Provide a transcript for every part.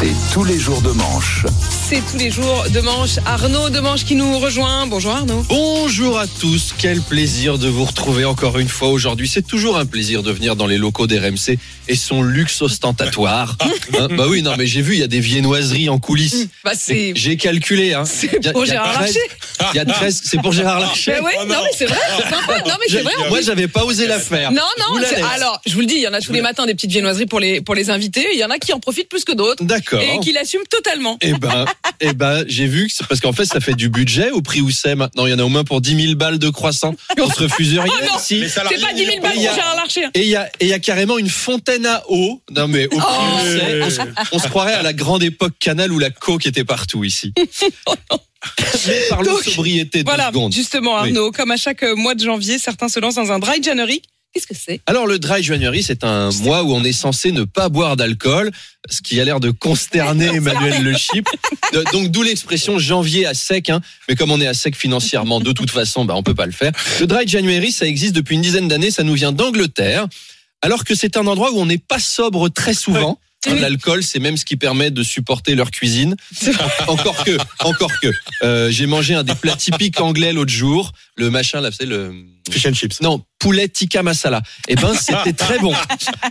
C'est tous les jours de manche. C'est tous les jours de manche. Arnaud de manche qui nous rejoint. Bonjour Arnaud. Bonjour à tous, quel plaisir de vous retrouver encore une fois aujourd'hui. C'est toujours un plaisir de venir dans les locaux d'RMC et son luxe ostentatoire. Hein, bah oui, non, mais j'ai vu, il y a des viennoiseries en coulisses. Bah c'est J'ai calculé. Hein. c'est pour Gérard 13 Larcher. Il y a 13, c'est pour Gérard Larcher. Bah ouais, non mais c'est vrai. Sympa. Non mais c'est Je- vrai. en moi, j'avais pas osé la faire. Non non. Alors je vous le dis, il y en a tous les matins des petites viennoiseries pour les pour les invités. Il y en a qui en profitent plus que d'autres D'accord. Et qui l'assument totalement. Eh ben, eh ben, j'ai vu que c'est parce qu'en fait, ça fait du budget au prix où c'est maintenant? Il y en a au moins pour 10 000 balles de croissant. On se refuse rien Oh non, ici. C'est pas 10 000 balles pour Gérard Larcher. Et il y a, et il y a carrément une fontaine à eau. Non mais au prix où c'est, on, se, on se croirait à la grande époque canal où la coke était partout ici. Mais Parlons Donc, sobriété deux Voilà, secondes. justement Arnaud, comme à chaque euh, mois de janvier, certains se lancent dans un dry January. Qu'est-ce que c'est? Alors le dry January, c'est un mois où on est censé ne pas boire d'alcool, ce qui a l'air de consterner Emmanuel Le Chip. De- Donc d'où l'expression janvier à sec. Hein. Mais comme on est à sec financièrement, de toute façon, bah, on peut pas le faire. Le dry January, ça existe depuis une dizaine d'années. Ça nous vient d'Angleterre, alors que c'est un endroit où on n'est pas sobre très souvent. Hein, Oui. L'alcool, c'est même ce qui permet de supporter leur cuisine. Encore que, encore que. Euh, J'ai mangé un des plats typiques anglais l'autre jour. Le machin, là, c'est le Fish and chips. non, poulet tikka masala. Eh ben, c'était très bon.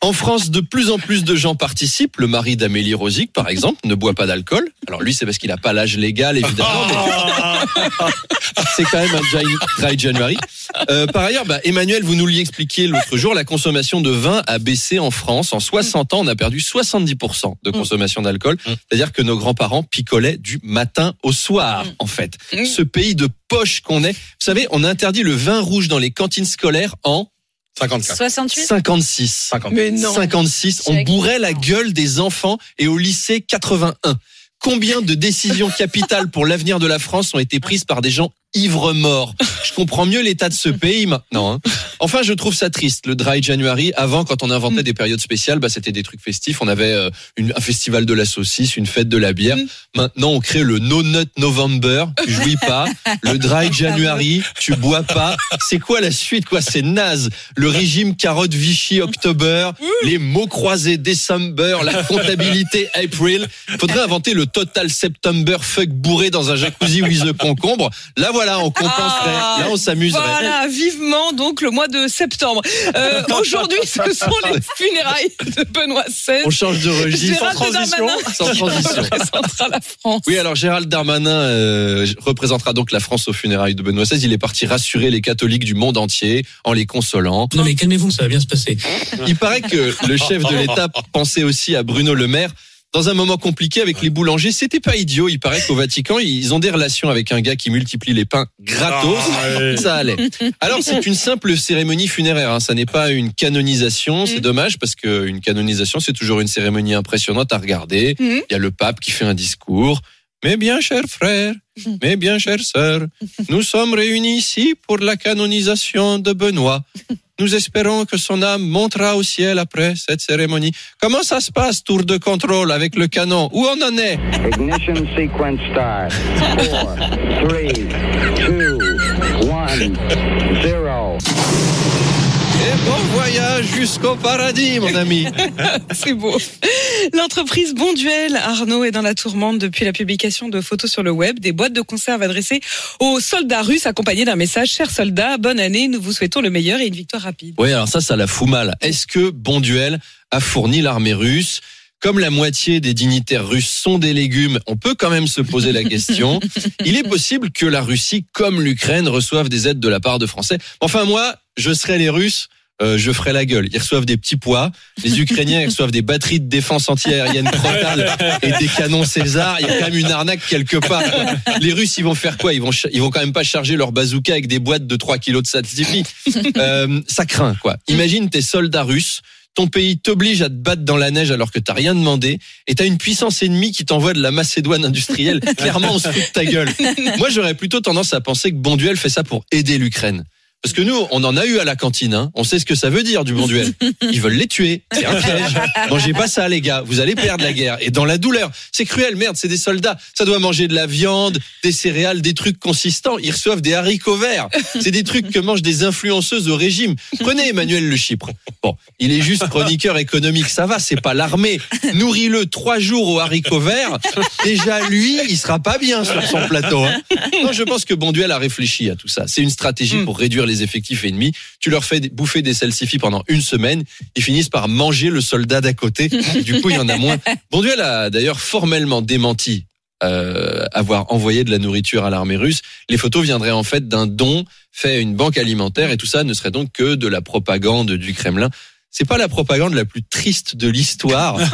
En France, de plus en plus de gens participent. Le mari d'Amélie Rosic, par exemple, ne boit pas d'alcool. Alors lui, c'est parce qu'il n'a pas l'âge légal, évidemment. mais c'est quand même un dry, dry January. Euh, par ailleurs, bah, Emmanuel, vous nous l'expliquiez l'autre jour, la consommation de vin a baissé en France. En 60 ans, on a perdu 70% de consommation d'alcool. C'est-à-dire que nos grands-parents picolaient du matin au soir, en fait. Mm. Ce pays de poche qu'on est. Vous savez, on a interdit le vin rouge dans les cantines scolaires en 54. 68 56. 50. Mais non. 56. On bourrait la gueule des enfants et au lycée 81. Combien de décisions capitales pour l'avenir de la France ont été prises par des gens ivres morts Je comprends mieux l'état de ce pays maintenant. hein. Enfin, je trouve ça triste. Le Dry January, avant, quand on inventait des périodes spéciales, bah, c'était des trucs festifs. On avait euh, une- un festival de la saucisse, une fête de la bière. Mm. Maintenant, on crée le No Nut November. Tu jouis pas. Le Dry January, tu bois pas. C'est quoi la suite quoi? C'est naze. Le régime carotte Vichy October, les mots croisés December, la comptabilité April. Faudrait inventer le Total September fuck bourré dans un jacuzzi with the concombre. Là voilà, on compenserait. Ah, Là, on s'amuserait. Voilà, vivement donc le mois de septembre. Euh, Aujourd'hui, ce sont les funérailles de Benoît XVI. On change de registre. Gérald Sans transition. Darmanin Sans transition. représentera la France. Oui, alors Gérald Darmanin euh, représentera donc la France aux funérailles de Benoît XVI. Il est parti rassurer les catholiques du monde entier en les consolant. Non mais calmez-vous, ça va bien se passer. Il paraît que le chef de l'État pensait aussi à Bruno Le Maire. Dans un moment compliqué avec les boulangers, c'était pas idiot. Il paraît qu'au Vatican, ils ont des relations avec un gars qui multiplie les pains gratos. Ah, ouais. Ça allait. Alors c'est une simple cérémonie funéraire. Hein. Ça n'est pas une canonisation. C'est Mm. dommage parce que une canonisation, c'est toujours une cérémonie impressionnante à regarder. Mm. Il y a le pape qui fait un discours. Mes bien chers frères, mes bien chères sœurs, nous sommes réunis ici pour la canonisation de Benoît. Nous espérons que son âme montera au ciel après cette cérémonie. Comment ça se passe, tour de contrôle avec le canon? Où on en est? Ignition sequence start. 4, 3, 2, 1, 0 bon voyage jusqu'au paradis, mon ami. C'est beau. L'entreprise Bonduel, Arnaud, est dans la tourmente depuis la publication de photos sur le web des boîtes de conserve adressées aux soldats russes accompagnées d'un message Chers soldats, bonne année, nous vous souhaitons le meilleur et une victoire rapide. Oui, alors ça, ça la fout mal. Est-ce que Bonduel a fourni l'armée russe? Comme la moitié des dignitaires russes sont des légumes, on peut quand même se poser la question. Il est possible que la Russie, comme l'Ukraine, reçoivent des aides de la part de Français? Enfin, moi, je serais les Russes. Euh, je ferai la gueule. Ils reçoivent des petits pois. Les Ukrainiens ils reçoivent des batteries de défense anti-aérienne Protal et des canons César. Il y a quand même une arnaque quelque part. Les Russes, ils vont faire quoi? Ils vont, ils vont quand même pas charger leur bazooka avec des boîtes de 3 kilos de satsiki. Euh, ça craint, quoi. Imagine tes soldats russes. Ton pays t'oblige à te battre dans la neige alors que t'as rien demandé et t'as une puissance ennemie qui t'envoie de la Macédoine industrielle. Clairement, on se de ta gueule. Moi, j'aurais plutôt tendance à penser que Bonduel fait ça pour aider l'Ukraine. Parce que nous, on en a eu à la cantine. Hein. On sait ce que ça veut dire du bon duel. Ils veulent les tuer. C'est un piège. Mangez pas ça, les gars. Vous allez perdre la guerre. Et dans la douleur, c'est cruel. Merde, c'est des soldats. Ça doit manger de la viande, des céréales, des trucs consistants. Ils reçoivent des haricots verts. C'est des trucs que mangent des influenceuses au régime. Prenez Emmanuel Le Chypre. Bon, il est juste chroniqueur économique. Ça va, c'est pas l'armée. Nourris-le trois jours aux haricots verts. Déjà, lui, il sera pas bien sur son plateau. hein. Non, je pense que Bonduel a réfléchi à tout ça. C'est une stratégie Mm. pour réduire les effectifs ennemis. Tu leur fais bouffer des salsifis pendant une semaine. Ils finissent par manger le soldat d'à côté. Du coup, il y en a moins. Bonduel a d'ailleurs formellement démenti euh, avoir envoyé de la nourriture à l'armée russe. Les photos viendraient en fait d'un don fait à une banque alimentaire et tout ça ne serait donc que de la propagande du Kremlin. C'est pas la propagande la plus triste de l'histoire.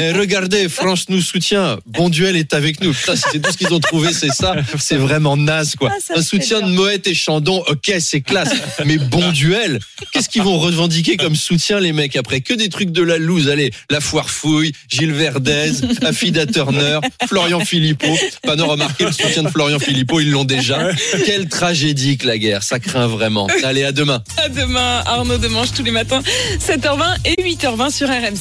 Eh, regardez, France nous soutient. Bon duel est avec nous. Putain, si c'est tout ce qu'ils ont trouvé, c'est ça. C'est vraiment naze, quoi. Ah, Un soutien de. Moët et Chandon, ok, c'est classe. Mais bon duel. Qu'est-ce qu'ils vont revendiquer comme soutien, les mecs, après? Que des trucs de la loose. Allez, la foire fouille, Gilles Verdez, Affida Turner, Florian Philippot. Pas non, remarquez le soutien de Florian Philippot, ils l'ont déjà. Quelle tragédie que la guerre. Ça craint vraiment. Allez, à demain. À demain, Arnaud Demange tous les matins, 7h20 et 8h20 sur RMC.